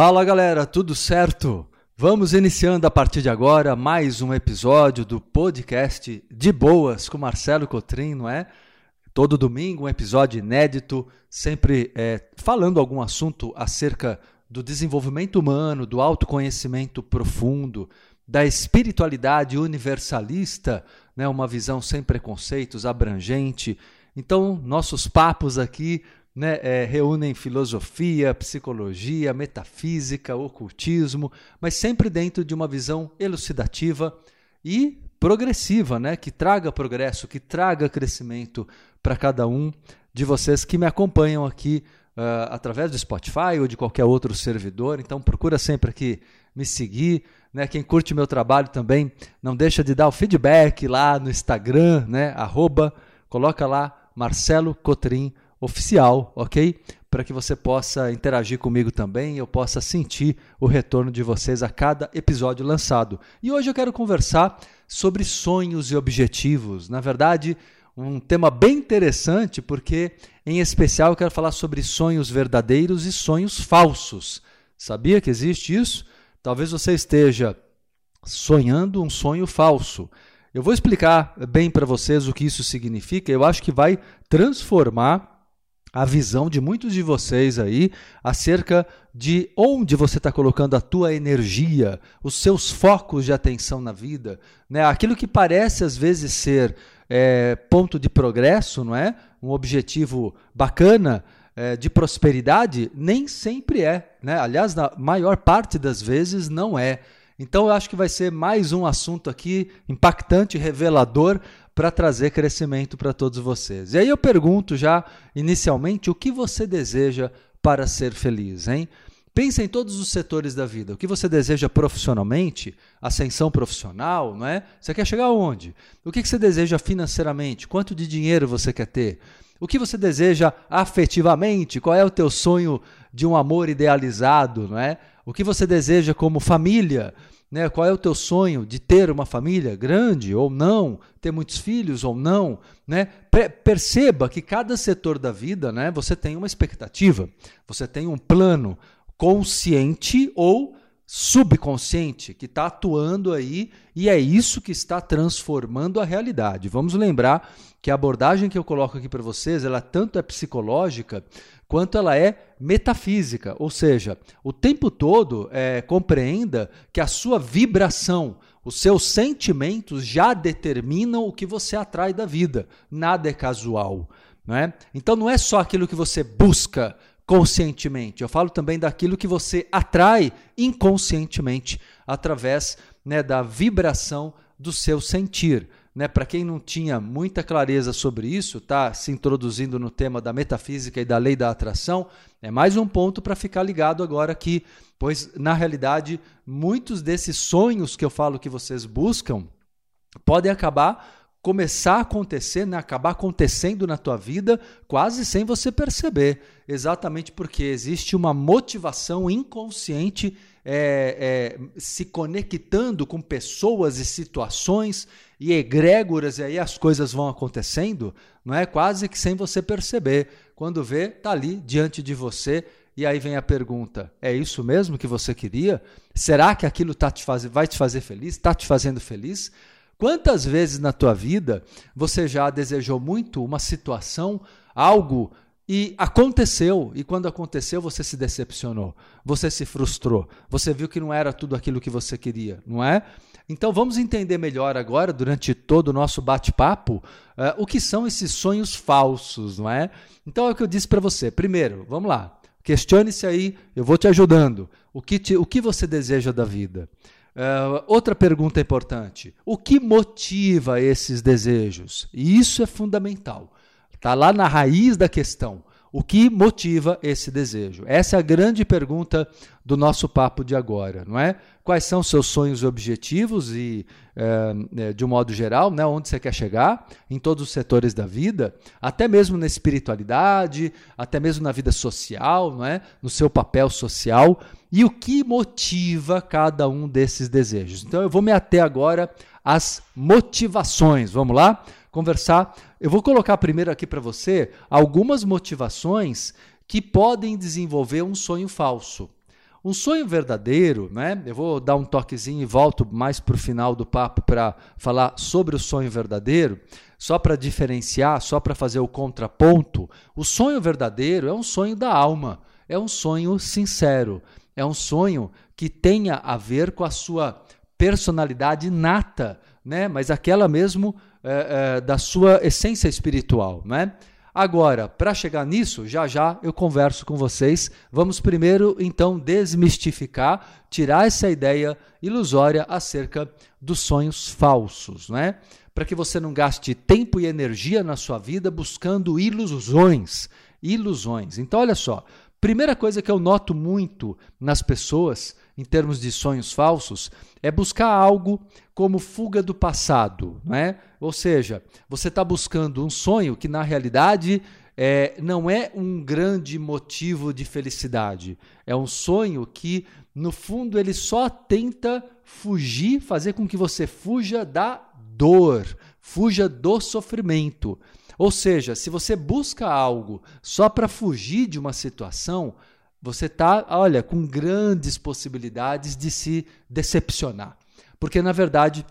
Fala galera, tudo certo? Vamos iniciando a partir de agora mais um episódio do podcast De Boas com Marcelo Cotrim, não é? Todo domingo um episódio inédito, sempre é, falando algum assunto acerca do desenvolvimento humano, do autoconhecimento profundo, da espiritualidade universalista, né? uma visão sem preconceitos, abrangente. Então, nossos papos aqui né, é, reúnem filosofia, psicologia, metafísica, ocultismo, mas sempre dentro de uma visão elucidativa e progressiva, né, que traga progresso, que traga crescimento para cada um de vocês que me acompanham aqui uh, através do Spotify ou de qualquer outro servidor. Então procura sempre aqui me seguir. Né? Quem curte meu trabalho também, não deixa de dar o feedback lá no Instagram, né? Arroba, coloca lá Marcelo Cotrim oficial, ok? Para que você possa interagir comigo também eu possa sentir o retorno de vocês a cada episódio lançado. E hoje eu quero conversar sobre sonhos e objetivos. Na verdade, um tema bem interessante, porque, em especial, eu quero falar sobre sonhos verdadeiros e sonhos falsos. Sabia que existe isso? Talvez você esteja sonhando um sonho falso. Eu vou explicar bem para vocês o que isso significa. Eu acho que vai transformar a visão de muitos de vocês aí acerca de onde você está colocando a tua energia, os seus focos de atenção na vida, né? Aquilo que parece às vezes ser é, ponto de progresso, não é? Um objetivo bacana é, de prosperidade, nem sempre é, né? Aliás, na maior parte das vezes não é. Então eu acho que vai ser mais um assunto aqui impactante, revelador para trazer crescimento para todos vocês. E aí eu pergunto já inicialmente o que você deseja para ser feliz, hein? Pensa em todos os setores da vida. O que você deseja profissionalmente, ascensão profissional, não é? Você quer chegar aonde? O que você deseja financeiramente? Quanto de dinheiro você quer ter? O que você deseja afetivamente? Qual é o teu sonho de um amor idealizado, não é? O que você deseja como família? Né? Qual é o teu sonho de ter uma família grande ou não, ter muitos filhos ou não? Né? Perceba que cada setor da vida né, você tem uma expectativa, você tem um plano consciente ou subconsciente que está atuando aí e é isso que está transformando a realidade. Vamos lembrar que a abordagem que eu coloco aqui para vocês, ela tanto é psicológica quanto ela é metafísica, ou seja, o tempo todo é, compreenda que a sua vibração, os seus sentimentos já determinam o que você atrai da vida. Nada é casual. Não é? Então não é só aquilo que você busca conscientemente, eu falo também daquilo que você atrai inconscientemente através né, da vibração do seu sentir. Né, Para quem não tinha muita clareza sobre isso, tá se introduzindo no tema da metafísica e da lei da atração, é mais um ponto para ficar ligado agora aqui, pois na realidade muitos desses sonhos que eu falo que vocês buscam podem acabar começar a acontecer, né, acabar acontecendo na tua vida quase sem você perceber, exatamente porque existe uma motivação inconsciente é, é, se conectando com pessoas e situações e egrégoras, e aí as coisas vão acontecendo, não é? Quase que sem você perceber. Quando vê, está ali diante de você, e aí vem a pergunta: é isso mesmo que você queria? Será que aquilo tá te faz... vai te fazer feliz? Está te fazendo feliz? Quantas vezes na tua vida você já desejou muito uma situação, algo e aconteceu, e quando aconteceu você se decepcionou, você se frustrou, você viu que não era tudo aquilo que você queria, não é? Então vamos entender melhor agora, durante todo o nosso bate-papo, uh, o que são esses sonhos falsos, não é? Então é o que eu disse para você. Primeiro, vamos lá, questione-se aí, eu vou te ajudando. O que, te, o que você deseja da vida? Uh, outra pergunta importante: o que motiva esses desejos? E isso é fundamental. Está lá na raiz da questão. O que motiva esse desejo? Essa é a grande pergunta do nosso papo de agora, não é? Quais são seus sonhos e objetivos e, é, de um modo geral, né, onde você quer chegar em todos os setores da vida, até mesmo na espiritualidade, até mesmo na vida social, não é? No seu papel social e o que motiva cada um desses desejos. Então eu vou me ater agora às motivações. Vamos lá? Conversar. Eu vou colocar primeiro aqui para você algumas motivações que podem desenvolver um sonho falso. Um sonho verdadeiro, né? Eu vou dar um toquezinho e volto mais para o final do papo para falar sobre o sonho verdadeiro, só para diferenciar, só para fazer o contraponto. O sonho verdadeiro é um sonho da alma, é um sonho sincero, é um sonho que tenha a ver com a sua personalidade nata, né? Mas aquela mesmo é, é, da sua essência espiritual, né? Agora, para chegar nisso, já já eu converso com vocês. Vamos primeiro, então, desmistificar, tirar essa ideia ilusória acerca dos sonhos falsos, né? Para que você não gaste tempo e energia na sua vida buscando ilusões. Ilusões. Então, olha só. Primeira coisa que eu noto muito nas pessoas, em termos de sonhos falsos, é buscar algo como fuga do passado, né? Ou seja, você está buscando um sonho que na realidade é, não é um grande motivo de felicidade. É um sonho que, no fundo, ele só tenta fugir, fazer com que você fuja da dor, fuja do sofrimento. Ou seja, se você busca algo só para fugir de uma situação, você está, olha, com grandes possibilidades de se decepcionar. Porque, na verdade,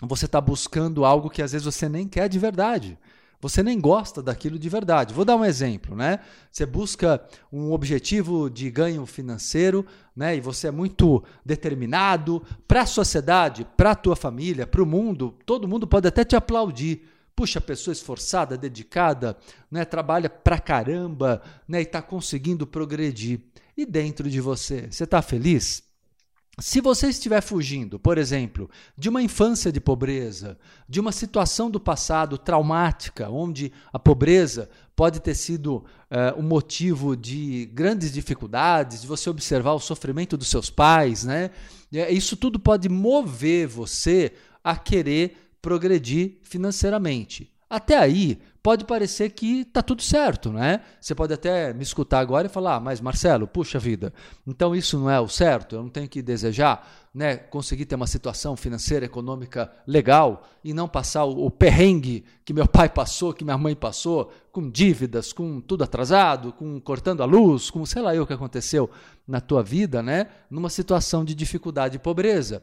você está buscando algo que às vezes você nem quer de verdade. Você nem gosta daquilo de verdade. Vou dar um exemplo, né? Você busca um objetivo de ganho financeiro, né? E você é muito determinado para a sociedade, para a tua família, para o mundo. Todo mundo pode até te aplaudir. Puxa, pessoa esforçada, dedicada, né? Trabalha pra caramba, né? E está conseguindo progredir. E dentro de você, você está feliz? Se você estiver fugindo, por exemplo, de uma infância de pobreza, de uma situação do passado traumática, onde a pobreza pode ter sido uh, um motivo de grandes dificuldades, de você observar o sofrimento dos seus pais, né? Isso tudo pode mover você a querer progredir financeiramente. Até aí, pode parecer que está tudo certo, né? Você pode até me escutar agora e falar, ah, mas Marcelo, puxa vida, então isso não é o certo, eu não tenho que desejar né, conseguir ter uma situação financeira, econômica legal e não passar o, o perrengue que meu pai passou, que minha mãe passou, com dívidas, com tudo atrasado, com cortando a luz, com sei lá eu o que aconteceu na tua vida, né? Numa situação de dificuldade e pobreza.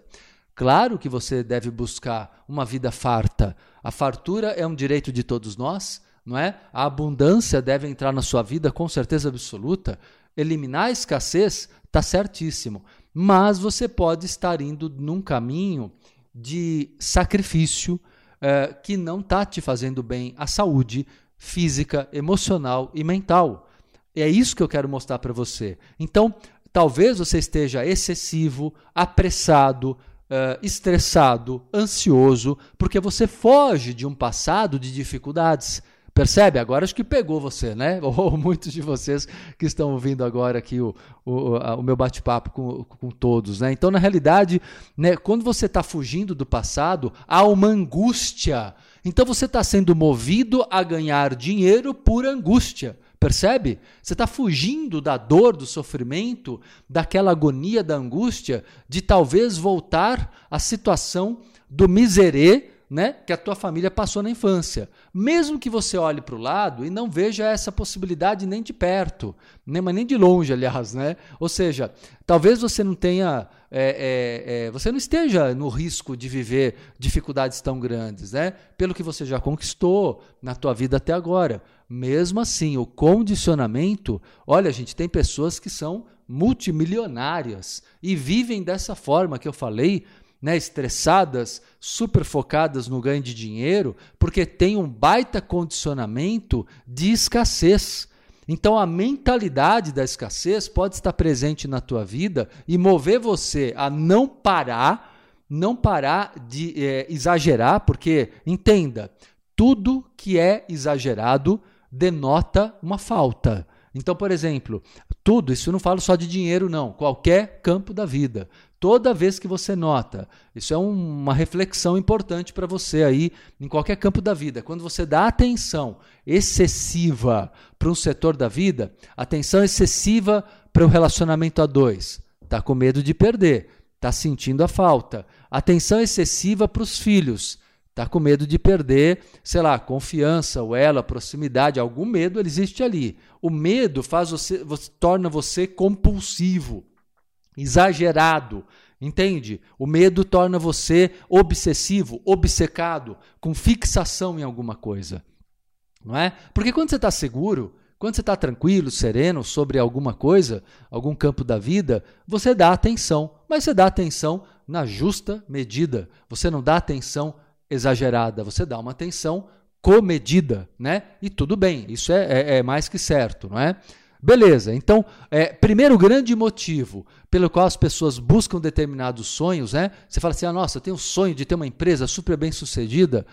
Claro que você deve buscar uma vida farta. A fartura é um direito de todos nós, não é? A abundância deve entrar na sua vida com certeza absoluta. Eliminar a escassez está certíssimo. Mas você pode estar indo num caminho de sacrifício eh, que não está te fazendo bem à saúde física, emocional e mental. É isso que eu quero mostrar para você. Então, talvez você esteja excessivo, apressado, uh, estressado, ansioso, porque você foge de um passado de dificuldades. Percebe? Agora acho que pegou você, né? Ou muitos de vocês que estão ouvindo agora aqui o, o, o meu bate-papo com, com todos, né? Então, na realidade, né, quando você está fugindo do passado, há uma angústia. Então, você está sendo movido a ganhar dinheiro por angústia. Percebe? Você está fugindo da dor, do sofrimento, daquela agonia, da angústia, de talvez voltar à situação do miserê né, que a tua família passou na infância. Mesmo que você olhe para o lado e não veja essa possibilidade nem de perto, nem, mas nem de longe, aliás. Né? Ou seja, talvez você não tenha. É, é, é, você não esteja no risco de viver dificuldades tão grandes, né? Pelo que você já conquistou na tua vida até agora. Mesmo assim, o condicionamento, olha, gente, tem pessoas que são multimilionárias e vivem dessa forma que eu falei, né, estressadas, super focadas no ganho de dinheiro, porque tem um baita condicionamento de escassez. Então a mentalidade da escassez pode estar presente na tua vida e mover você a não parar, não parar de é, exagerar, porque entenda, tudo que é exagerado denota uma falta. Então, por exemplo, tudo, isso eu não falo só de dinheiro, não, qualquer campo da vida. Toda vez que você nota, isso é uma reflexão importante para você aí, em qualquer campo da vida. Quando você dá atenção excessiva para um setor da vida, atenção excessiva para o relacionamento a dois, está com medo de perder, está sentindo a falta. Atenção excessiva para os filhos, Está com medo de perder, sei lá, confiança, o ela, proximidade, algum medo existe ali. O medo faz você, você torna você compulsivo. Exagerado. Entende? O medo torna você obsessivo, obcecado, com fixação em alguma coisa. Não é? Porque quando você está seguro, quando você está tranquilo, sereno sobre alguma coisa, algum campo da vida, você dá atenção, mas você dá atenção na justa medida. Você não dá atenção exagerada, você dá uma atenção comedida, né? E tudo bem, isso é, é, é mais que certo, não é? Beleza, então, é, primeiro grande motivo pelo qual as pessoas buscam determinados sonhos, né? Você fala assim, ah, nossa, eu tenho um sonho de ter uma empresa super bem sucedida.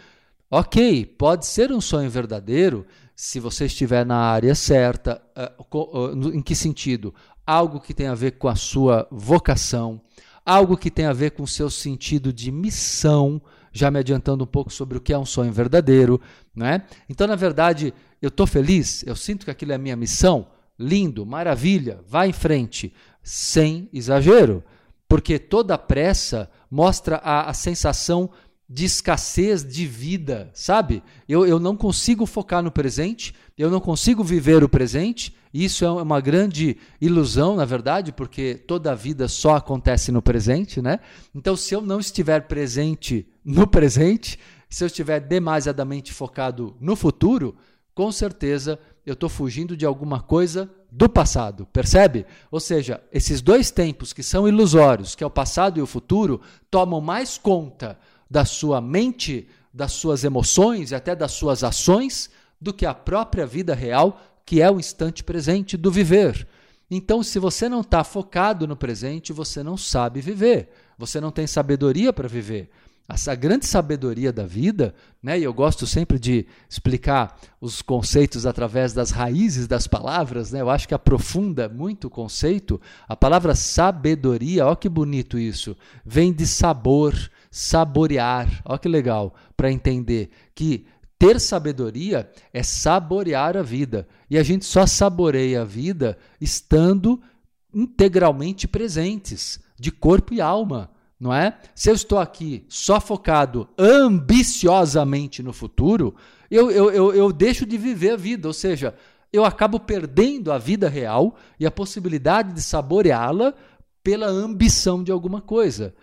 Ok, pode ser um sonho verdadeiro se você estiver na área certa. Uh, uh, em que sentido? Algo que tem a ver com a sua vocação, algo que tem a ver com o seu sentido de missão, já me adiantando um pouco sobre o que é um sonho verdadeiro. Né? Então, na verdade, eu estou feliz, eu sinto que aquilo é a minha missão lindo, maravilha, vá em frente, sem exagero, porque toda pressa mostra a, a sensação de escassez de vida, sabe? Eu, eu não consigo focar no presente, eu não consigo viver o presente, isso é uma grande ilusão, na verdade, porque toda a vida só acontece no presente, né? Então, se eu não estiver presente no presente, se eu estiver demasiadamente focado no futuro, com certeza eu estou fugindo de alguma coisa do passado, percebe? Ou seja, esses dois tempos que são ilusórios, que é o passado e o futuro, tomam mais conta da sua mente, das suas emoções e até das suas ações do que a própria vida real, que é o instante presente do viver. Então, se você não está focado no presente, você não sabe viver, você não tem sabedoria para viver. Essa grande sabedoria da vida, né? e eu gosto sempre de explicar os conceitos através das raízes das palavras, né? eu acho que aprofunda muito o conceito. A palavra sabedoria, olha que bonito isso, vem de sabor, saborear. Olha que legal, para entender que ter sabedoria é saborear a vida. E a gente só saboreia a vida estando integralmente presentes, de corpo e alma não é? Se eu estou aqui só focado ambiciosamente no futuro, eu, eu, eu, eu deixo de viver a vida, ou seja, eu acabo perdendo a vida real e a possibilidade de saboreá-la pela ambição de alguma coisa.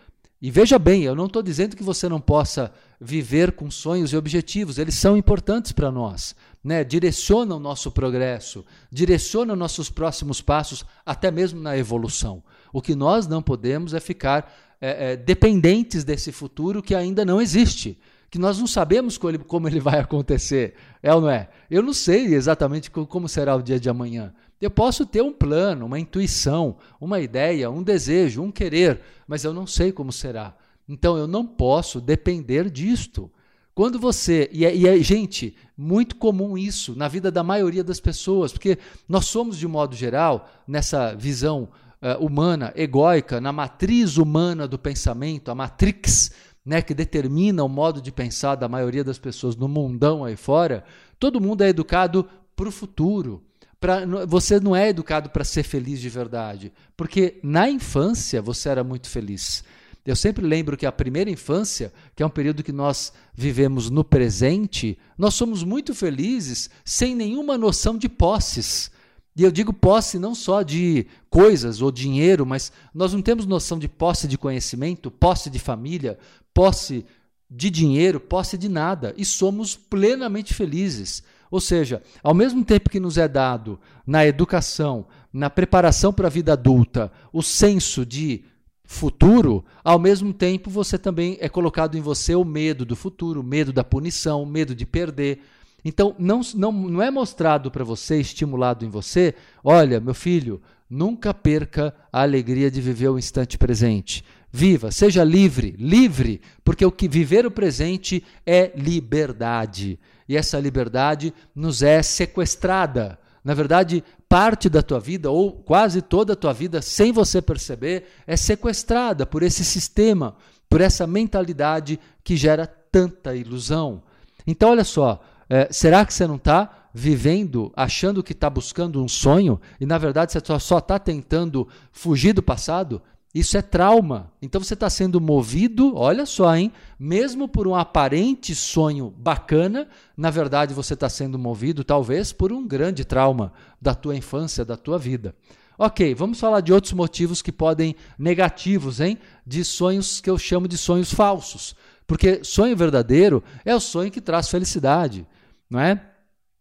E veja bem, eu não estou dizendo que você não possa viver com sonhos e objetivos, eles são importantes para nós. Né? Direcionam o nosso progresso, direcionam nossos próximos passos, até mesmo na evolução. O que nós não podemos é ficar é, é, dependentes desse futuro que ainda não existe, que nós não sabemos como ele, como ele vai acontecer, é ou não é? Eu não sei exatamente como será o dia de amanhã. Eu posso ter um plano, uma intuição, uma ideia, um desejo, um querer, mas eu não sei como será. Então eu não posso depender disto. Quando você. E é, e é, gente, muito comum isso na vida da maioria das pessoas, porque nós somos, de modo geral, nessa visão uh, humana, egóica, na matriz humana do pensamento, a matrix né, que determina o modo de pensar da maioria das pessoas no mundão aí fora, todo mundo é educado para o futuro. Pra, você não é educado para ser feliz de verdade, porque na infância você era muito feliz. Eu sempre lembro que a primeira infância, que é um período que nós vivemos no presente, nós somos muito felizes sem nenhuma noção de posses. E eu digo posse não só de coisas ou dinheiro, mas nós não temos noção de posse de conhecimento, posse de família, posse de dinheiro, posse de nada. E somos plenamente felizes. Ou seja, ao mesmo tempo que nos é dado na educação, na preparação para a vida adulta, o senso de futuro, ao mesmo tempo você também é colocado em você o medo do futuro, o medo da punição, o medo de perder. Então, não, não, não é mostrado para você, estimulado em você, olha, meu filho, nunca perca a alegria de viver o instante presente. Viva, seja livre, livre, porque o que viver o presente é liberdade. E essa liberdade nos é sequestrada. Na verdade, parte da tua vida, ou quase toda a tua vida, sem você perceber, é sequestrada por esse sistema, por essa mentalidade que gera tanta ilusão. Então, olha só, é, será que você não está vivendo, achando que está buscando um sonho e na verdade você só está tentando fugir do passado? Isso é trauma. Então você está sendo movido, olha só, hein? Mesmo por um aparente sonho bacana, na verdade você está sendo movido talvez por um grande trauma da tua infância, da tua vida. Ok, vamos falar de outros motivos que podem negativos, hein? De sonhos que eu chamo de sonhos falsos. Porque sonho verdadeiro é o sonho que traz felicidade, não é?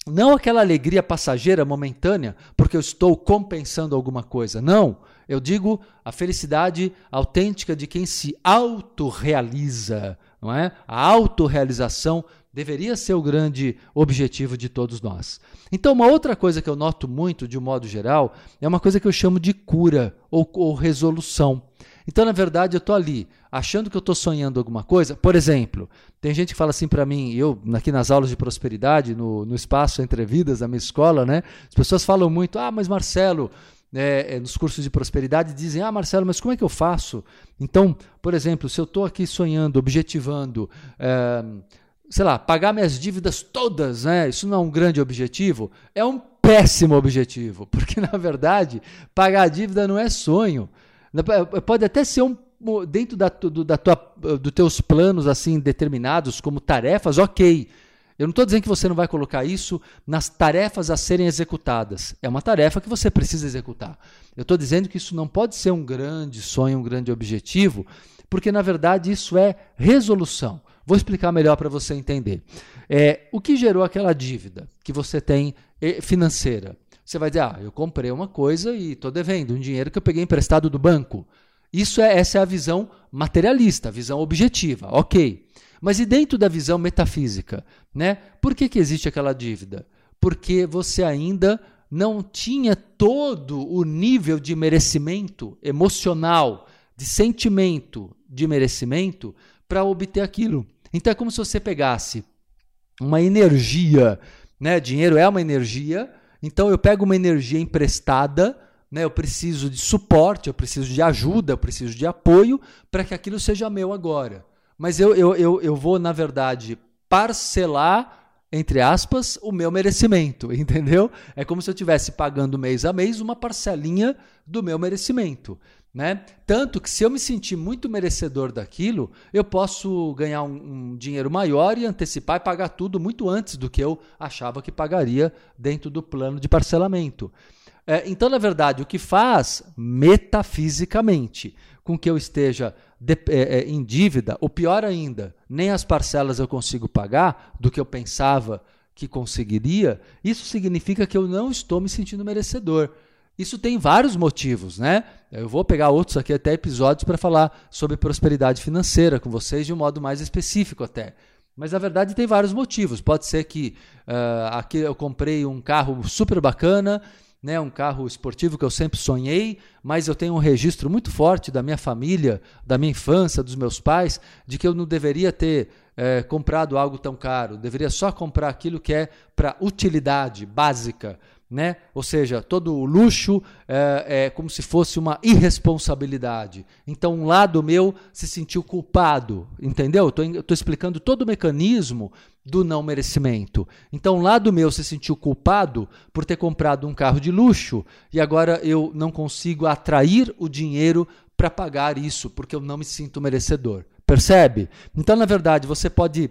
Não aquela alegria passageira, momentânea, porque eu estou compensando alguma coisa. Não. Eu digo a felicidade autêntica de quem se autorrealiza, não é? A autorrealização deveria ser o grande objetivo de todos nós. Então, uma outra coisa que eu noto muito, de um modo geral, é uma coisa que eu chamo de cura ou, ou resolução. Então, na verdade, eu estou ali, achando que eu estou sonhando alguma coisa. Por exemplo, tem gente que fala assim para mim, eu, aqui nas aulas de prosperidade, no, no espaço Entre Vidas da minha escola, né? As pessoas falam muito, ah, mas Marcelo, é, é, nos cursos de prosperidade dizem: Ah, Marcelo, mas como é que eu faço? Então, por exemplo, se eu estou aqui sonhando, objetivando, é, sei lá, pagar minhas dívidas todas, né? Isso não é um grande objetivo, é um péssimo objetivo, porque na verdade pagar a dívida não é sonho. Pode até ser um dentro da, do, da tua, dos teus planos assim determinados como tarefas, ok. Eu não estou dizendo que você não vai colocar isso nas tarefas a serem executadas. É uma tarefa que você precisa executar. Eu estou dizendo que isso não pode ser um grande sonho, um grande objetivo, porque na verdade isso é resolução. Vou explicar melhor para você entender. É, o que gerou aquela dívida que você tem eh, financeira? Você vai dizer, ah, eu comprei uma coisa e estou devendo um dinheiro que eu peguei emprestado do banco. Isso é, essa é a visão materialista, a visão objetiva. Ok. Mas e dentro da visão metafísica? Né? Por que, que existe aquela dívida? Porque você ainda não tinha todo o nível de merecimento emocional, de sentimento de merecimento para obter aquilo. Então é como se você pegasse uma energia, né? Dinheiro é uma energia, então eu pego uma energia emprestada, né? Eu preciso de suporte, eu preciso de ajuda, eu preciso de apoio para que aquilo seja meu agora mas eu, eu, eu, eu vou, na verdade, parcelar entre aspas, o meu merecimento, entendeu? É como se eu estivesse pagando mês a mês uma parcelinha do meu merecimento. Né? Tanto que se eu me sentir muito merecedor daquilo, eu posso ganhar um, um, dinheiro maior e antecipar e pagar tudo muito antes do que eu achava que pagaria dentro do plano de parcelamento. É, então, na verdade, o que faz metafisicamente com que eu esteja de, é, é, em dívida, ou pior ainda, nem as parcelas eu consigo pagar do que eu pensava que conseguiria, isso significa que eu não estou me sentindo merecedor. Isso tem vários motivos, né? Eu vou pegar outros aqui, até episódios, para falar sobre prosperidade financeira com vocês de um modo mais específico até. Mas na verdade tem vários motivos. Pode ser que uh, aqui eu comprei um carro super bacana né, um carro esportivo que eu sempre sonhei, mas eu tenho um registro muito forte da minha família, da minha infância, dos meus pais, de que eu não deveria ter é, comprado algo tão caro, deveria só comprar aquilo que é para utilidade básica, né? Ou seja, todo o luxo é, é, como se fosse uma irresponsabilidade. Então, um lado meu se sentiu culpado, entendeu? Estou explicando todo o mecanismo do não merecimento. Então, um lado meu se sentiu culpado por ter comprado um carro de luxo e agora eu não consigo atrair o dinheiro para pagar isso, porque eu não me sinto merecedor. Percebe? Então, na verdade, você pode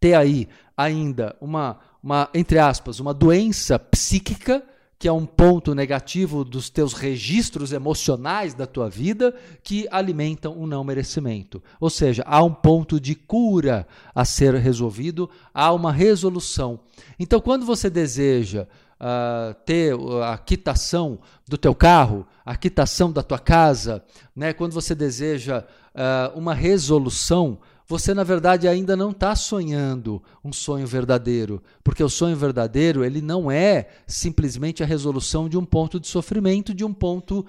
ter aí ainda uma uma, entre aspas, uma doença psíquica, que é um ponto negativo dos teus registros emocionais da tua vida, que alimentam um não merecimento. Ou seja, há um ponto de cura a ser resolvido, há uma resolução. Então, quando você deseja uh, ter a quitação do teu carro, a quitação da tua casa, né? quando você deseja uh, uma resolução, você na verdade ainda não está sonhando um sonho verdadeiro, porque o sonho verdadeiro ele não é simplesmente a resolução de um ponto de sofrimento, de um ponto,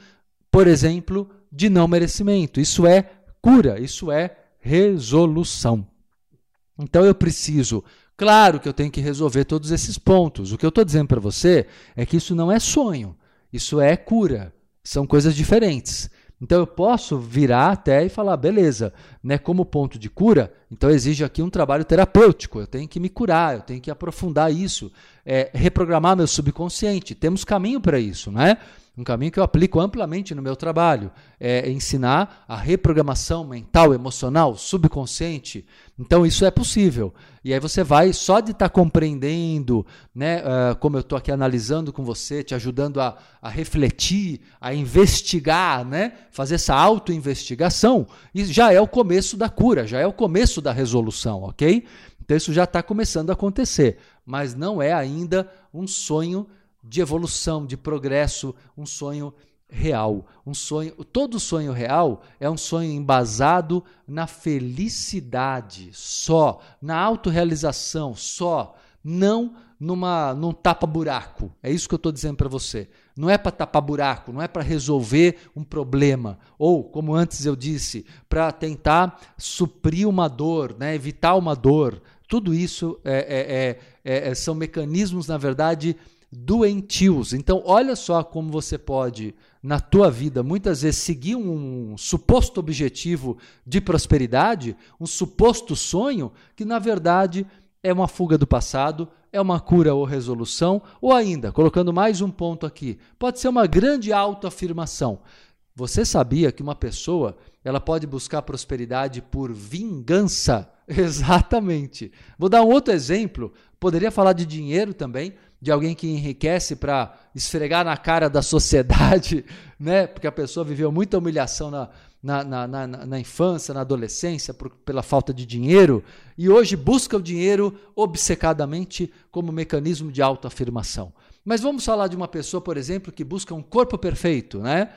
por exemplo, de não merecimento. Isso é cura, isso é resolução. Então eu preciso, claro que eu tenho que resolver todos esses pontos. O que eu estou dizendo para você é que isso não é sonho, isso é cura. São coisas diferentes. Então eu posso virar até e falar, beleza, né, como ponto de cura, então exige aqui um trabalho terapêutico, eu tenho que me curar, eu tenho que aprofundar isso, é, reprogramar meu subconsciente, temos caminho para isso, né? Um caminho que eu aplico amplamente no meu trabalho, é ensinar a reprogramação mental, emocional, subconsciente. Então isso é possível. E aí você vai só de estar tá compreendendo, né, uh, como eu estou aqui analisando com você, te ajudando a, a refletir, a investigar, né, fazer essa autoinvestigação, isso já é o começo da cura, já é o começo da resolução, ok? Então isso já está começando a acontecer, mas não é ainda um sonho de evolução, de progresso, um sonho real, um sonho, todo sonho real é um sonho embasado na felicidade, só, na autorrealização, só, não numa num tapa buraco. É isso que eu estou dizendo para você. Não é para tapar buraco, não é para resolver um problema ou, como antes eu disse, para tentar suprir uma dor, né, evitar uma dor. Tudo isso é, é, é, é são mecanismos, na verdade, doentios. Então, olha só como você pode, na tua vida, muitas vezes seguir um suposto objetivo de prosperidade, um suposto sonho, que na verdade é uma fuga do passado, é uma cura ou resolução, ou ainda, colocando mais um ponto aqui, pode ser uma grande autoafirmação. Você sabia que uma pessoa ela pode buscar prosperidade por vingança? Exatamente. Vou dar um outro exemplo. Poderia falar de dinheiro também, de alguém que enriquece para esfregar na cara da sociedade, né? porque a pessoa viveu muita humilhação na, na, na, na, na infância, na adolescência, por, pela falta de dinheiro, e hoje busca o dinheiro obcecadamente como mecanismo de autoafirmação. Mas vamos falar de uma pessoa, por exemplo, que busca um corpo perfeito, né?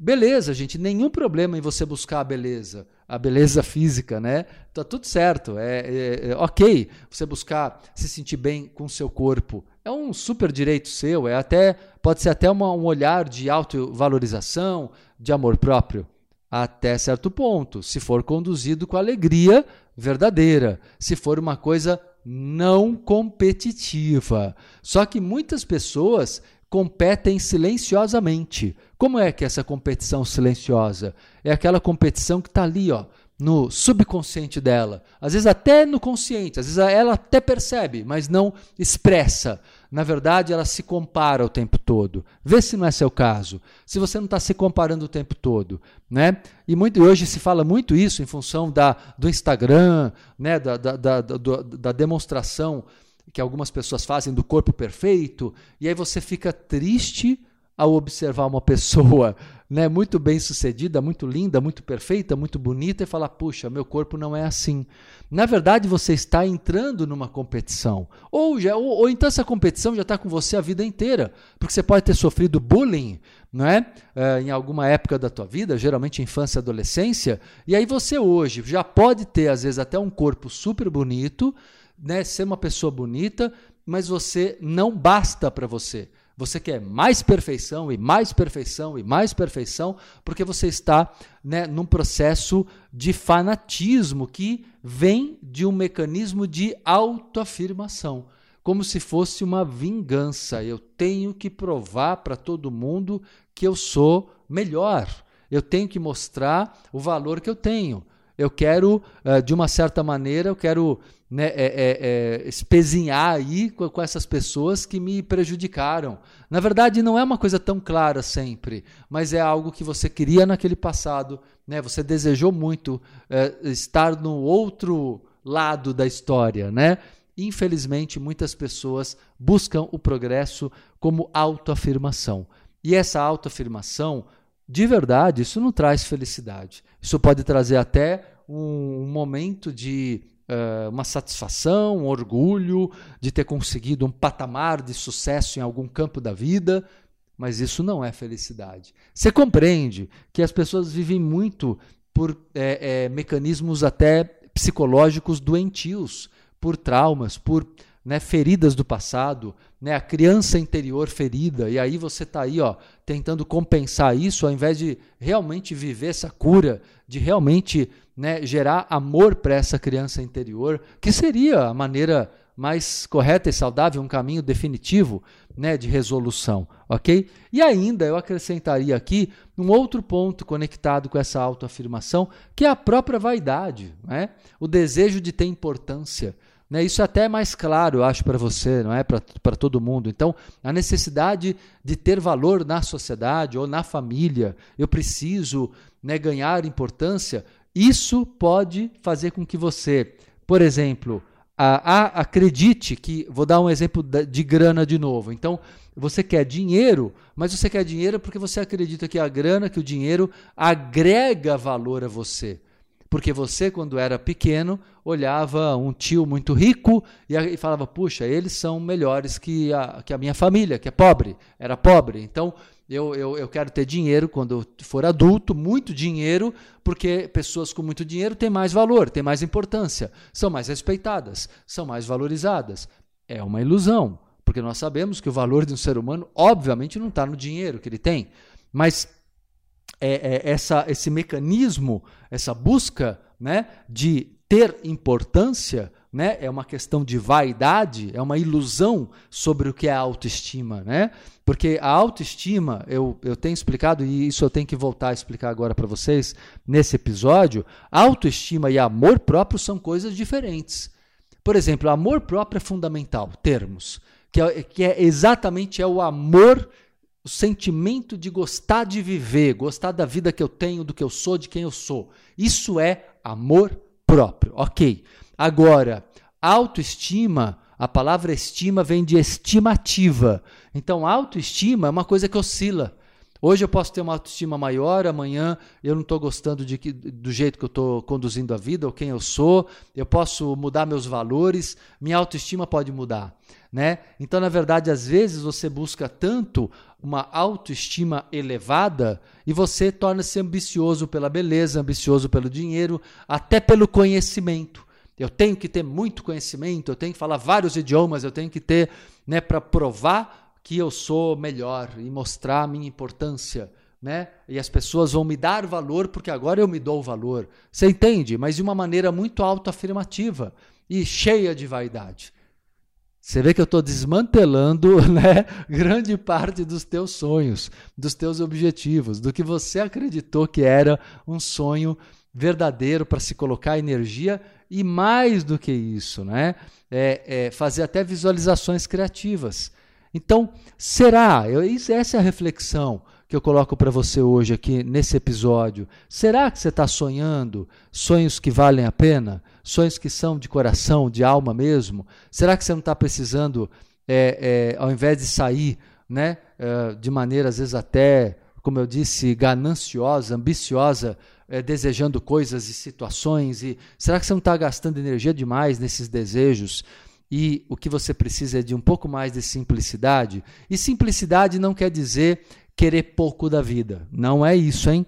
Beleza, gente, nenhum problema em você buscar a beleza, a beleza física, né? Tá tudo certo, é, é, é ok você buscar se sentir bem com o seu corpo, é um super direito seu, é até pode ser até uma, um olhar de autovalorização, de amor próprio, até certo ponto, se for conduzido com alegria verdadeira, se for uma coisa não competitiva. Só que muitas pessoas competem silenciosamente. Como é que é essa competição silenciosa? É aquela competição que está ali, ó, no subconsciente dela. Às vezes até no consciente, às vezes ela até percebe, mas não expressa. Na verdade, ela se compara o tempo todo. Vê se não é seu caso. Se você não está se comparando o tempo todo. Né? E muito, hoje se fala muito isso em função da, do Instagram, né? da, da, da, da, da demonstração que algumas pessoas fazem do corpo perfeito, e aí você fica triste ao observar uma pessoa né, muito bem sucedida, muito linda, muito perfeita, muito bonita e falar: puxa, meu corpo não é assim. Na verdade, você está entrando numa competição. Ou, já, ou, ou então essa competição já está com você a vida inteira, porque você pode ter sofrido bullying não é? é? em alguma época da tua vida, geralmente infância e adolescência, e aí você hoje já pode ter, às vezes, até um corpo super bonito, né, ser uma pessoa bonita, mas você não basta para você. Você quer mais perfeição e mais perfeição e mais perfeição, porque você está né, num processo de fanatismo que vem de um mecanismo de autoafirmação, como se fosse uma vingança. Eu tenho que provar para todo mundo que eu sou melhor. Eu tenho que mostrar o valor que eu tenho. Eu quero, eh, de uma certa maneira, eu quero né, é, é, é, espezinhar aí com, com, essas pessoas que me prejudicaram. Na verdade, não é uma coisa tão clara sempre, mas é algo que você queria naquele passado, né? Você desejou muito é, estar no outro lado da história, né? Infelizmente, muitas pessoas buscam o progresso como autoafirmação. E essa autoafirmação, de verdade, isso não traz felicidade. Isso pode trazer até um, momento de uh, uma satisfação, um orgulho de ter conseguido um patamar de sucesso em algum campo da vida, mas isso não é felicidade. Você compreende que as pessoas vivem muito por é, é, mecanismos até psicológicos doentios, por traumas, por né, feridas do passado, né, a criança interior ferida, e aí você está aí ó, tentando compensar isso, ao invés de realmente viver essa cura, de realmente né, gerar amor para essa criança interior, que seria a maneira mais correta e saudável, um caminho definitivo né, de resolução, ok? E ainda eu acrescentaria aqui um outro ponto conectado com essa autoafirmação, que é a própria vaidade, né? o desejo de ter importância. Né? Isso é até mais claro, eu acho, para você, não é? Para todo mundo. Então, a necessidade de ter valor na sociedade ou na família, eu preciso né, ganhar importância, isso pode fazer com que você, por exemplo, a, a, acredite que. Vou dar um exemplo de grana de novo. Então, você quer dinheiro, mas você quer dinheiro porque você acredita que a grana, que o dinheiro agrega valor a você. Porque você, quando era pequeno, olhava um tio muito rico e falava: puxa, eles são melhores que a, que a minha família, que é pobre, era pobre. Então, eu, eu, eu quero ter dinheiro quando for adulto, muito dinheiro, porque pessoas com muito dinheiro têm mais valor, têm mais importância, são mais respeitadas, são mais valorizadas. É uma ilusão, porque nós sabemos que o valor de um ser humano, obviamente, não está no dinheiro que ele tem, mas é, é, essa, esse mecanismo, essa busca né, de ter importância, né, é uma questão de vaidade, é uma ilusão sobre o que é a autoestima. Né? Porque a autoestima, eu, eu tenho explicado, e isso eu tenho que voltar a explicar agora para vocês nesse episódio, autoestima e amor próprio são coisas diferentes. Por exemplo, amor próprio é fundamental, termos, que é, que é exatamente é o amor o sentimento de gostar de viver, gostar da vida que eu tenho, do que eu sou, de quem eu sou. Isso é amor próprio. Ok. Agora, autoestima, a palavra estima vem de estimativa. Então, autoestima é uma coisa que oscila. Hoje eu posso ter uma autoestima maior, amanhã eu não estou gostando de que, do jeito que eu estou conduzindo a vida ou quem eu sou, eu posso mudar meus valores, minha autoestima pode mudar. Né? Então, na verdade, às vezes você busca tanto uma autoestima elevada e você torna-se ambicioso pela beleza, ambicioso pelo dinheiro, até pelo conhecimento. Eu tenho que ter muito conhecimento, eu tenho que falar vários idiomas, eu tenho que ter, né, para provar que eu sou melhor e mostrar a minha importância, né? E as pessoas vão me dar valor porque agora eu me dou valor. Você entende? Mas de uma maneira muito autoafirmativa e cheia de vaidade. Você vê que eu estou desmantelando né, grande parte dos teus sonhos, dos teus objetivos, do que você acreditou que era um sonho verdadeiro para se colocar energia e mais do que isso, né? É, é fazer até visualizações criativas. Então, será? Eu, essa é a reflexão que eu coloco para você hoje aqui nesse episódio. Será que você está sonhando sonhos que valem a pena? Sonhos que são de coração, de alma mesmo? Será que você não está precisando, é, é, ao invés de sair né, é, de maneira às vezes até, como eu disse, gananciosa, ambiciosa, é, desejando coisas e situações? E será que você não está gastando energia demais nesses desejos? E o que você precisa é de um pouco mais de simplicidade. E simplicidade não quer dizer querer pouco da vida. Não é isso, hein?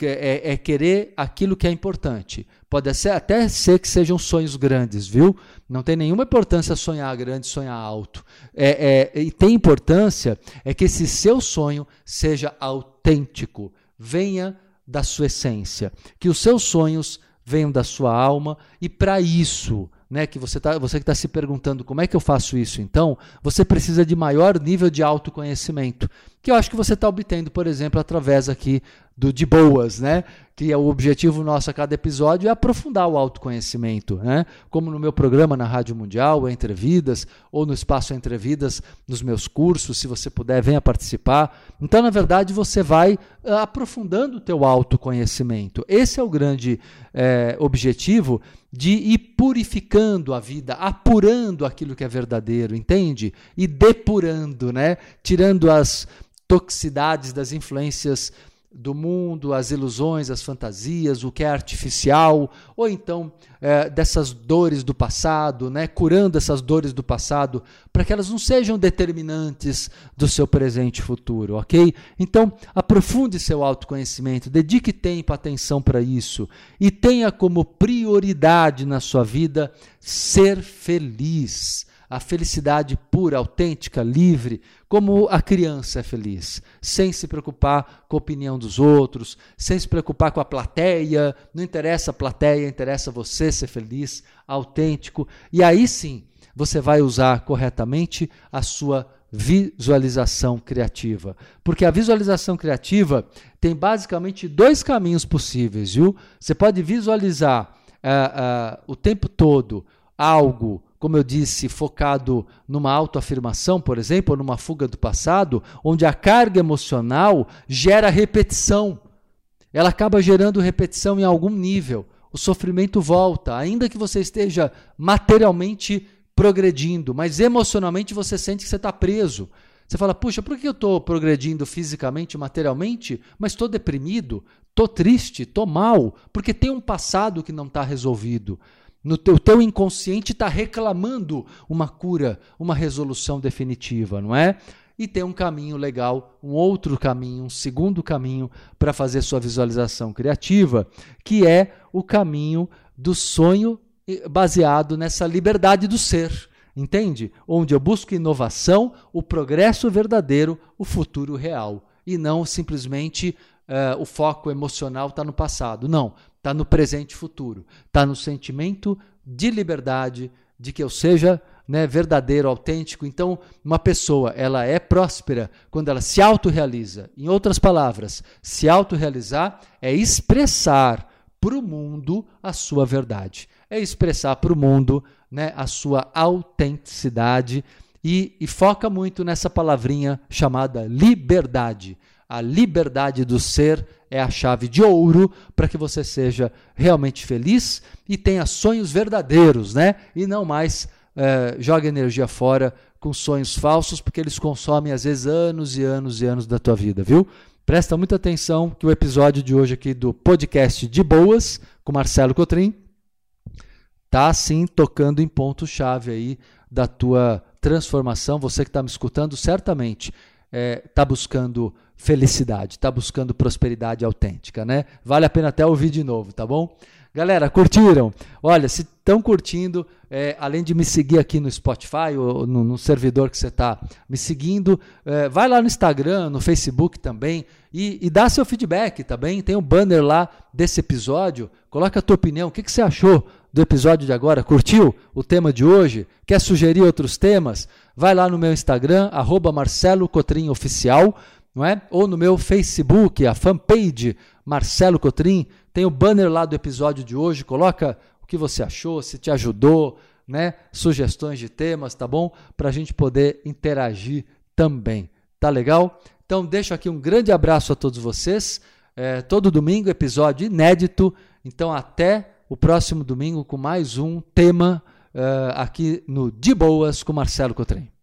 É, é, querer aquilo que é importante. Pode ser, até ser que sejam sonhos grandes, viu? Não tem nenhuma importância sonhar grande, sonhar alto. É, é, e tem importância é que esse seu sonho seja autêntico, venha da sua essência, que os seus sonhos venham da sua alma e para isso né, que você, tá, você que está se perguntando como é que eu faço isso, então, você precisa de maior nível de autoconhecimento, que eu acho que você está obtendo, por exemplo, através aqui do De Boas, né? que é o objetivo nosso a cada episódio é aprofundar o autoconhecimento, né? como no meu programa na Rádio Mundial, Entre Vidas, ou no Espaço Entre Vidas, nos meus cursos, se você puder, venha participar. Então, na verdade, você vai uh, aprofundando o teu autoconhecimento. Esse é o grande é, objetivo de ir purificando a vida, apurando aquilo que é verdadeiro, entende? E depurando, né? Tirando as toxicidades das influências do mundo, as ilusões, as fantasias, o que é artificial, ou então é, dessas dores do passado, né? curando essas dores do passado, para que elas não sejam determinantes do seu presente e futuro, ok? Então, aprofunde seu autoconhecimento, dedique tempo, atenção para isso e tenha como prioridade na sua vida ser feliz a felicidade pura, autêntica, livre, como a criança é feliz, sem se preocupar com a opinião dos outros, sem se preocupar com a plateia, não interessa a plateia, interessa você ser feliz, autêntico, e aí sim você vai usar corretamente a sua visualização criativa. Porque a visualização criativa tem basicamente dois caminhos possíveis, viu? Você pode visualizar uh, uh, o tempo todo algo como eu disse, focado numa autoafirmação, por exemplo, ou numa fuga do passado, onde a carga emocional gera repetição. Ela acaba gerando repetição em algum nível. O sofrimento volta, ainda que você esteja materialmente progredindo, mas emocionalmente você sente que você está preso. Você fala, puxa, por que eu estou progredindo fisicamente, materialmente, mas estou deprimido, estou triste, estou mal, porque tem um passado que não está resolvido. No teu, teu inconsciente está reclamando uma cura, uma resolução definitiva, não é? E tem um caminho legal, um outro caminho, um segundo caminho para fazer sua visualização criativa, que é o caminho do sonho baseado nessa liberdade do ser. Entende? Onde eu busco inovação, o progresso verdadeiro, o futuro real. E não simplesmente uh, o foco emocional está no passado. Não, está no presente e futuro. Está no sentimento de liberdade, de que eu seja né, verdadeiro, autêntico. Então, uma pessoa ela é próspera quando ela se autorrealiza. Em outras palavras, se autorrealizar é expressar para o mundo a sua verdade. É expressar para o mundo né, a sua autenticidade e, e foca muito nessa palavrinha chamada liberdade. A liberdade do ser é a chave de ouro para que você seja realmente feliz e tenha sonhos verdadeiros, né? E não mais é, joga energia fora com sonhos falsos, porque eles consomem às vezes anos e anos e anos da tua vida, viu? Presta muita atenção que o episódio de hoje aqui do podcast de boas com Marcelo Cotrim tá sim tocando em ponto chave aí da tua transformação. Você que está me escutando certamente está tá buscando felicidade, está buscando prosperidade autêntica, né? Vale a pena até ouvir de novo, tá bom? Galera, curtiram? Olha, se estão curtindo, é, além de me seguir aqui no Spotify ou no, no servidor que você está me seguindo, é, vai lá no Instagram, no Facebook também e, e, dá seu feedback, tá bem? Tem um banner lá desse episódio. Coloca a tua opinião. O que, que você achou do episódio de agora? Curtiu o tema de hoje? Quer sugerir outros temas? Vai lá no meu Instagram, arroba Marcelo Cotrim Oficial, não é? Ou no meu Facebook, a fanpage Marcelo Cotrim. Tem o banner lá do episódio de hoje. Coloca o que você achou, se te ajudou, né? Sugestões de temas, tá bom? Para a gente poder interagir também. Tá legal? Então deixo aqui um grande abraço a todos vocês. É, todo domingo, episódio inédito. Então até o próximo domingo com mais um tema uh, aqui no De Boas com Marcelo Cotrim.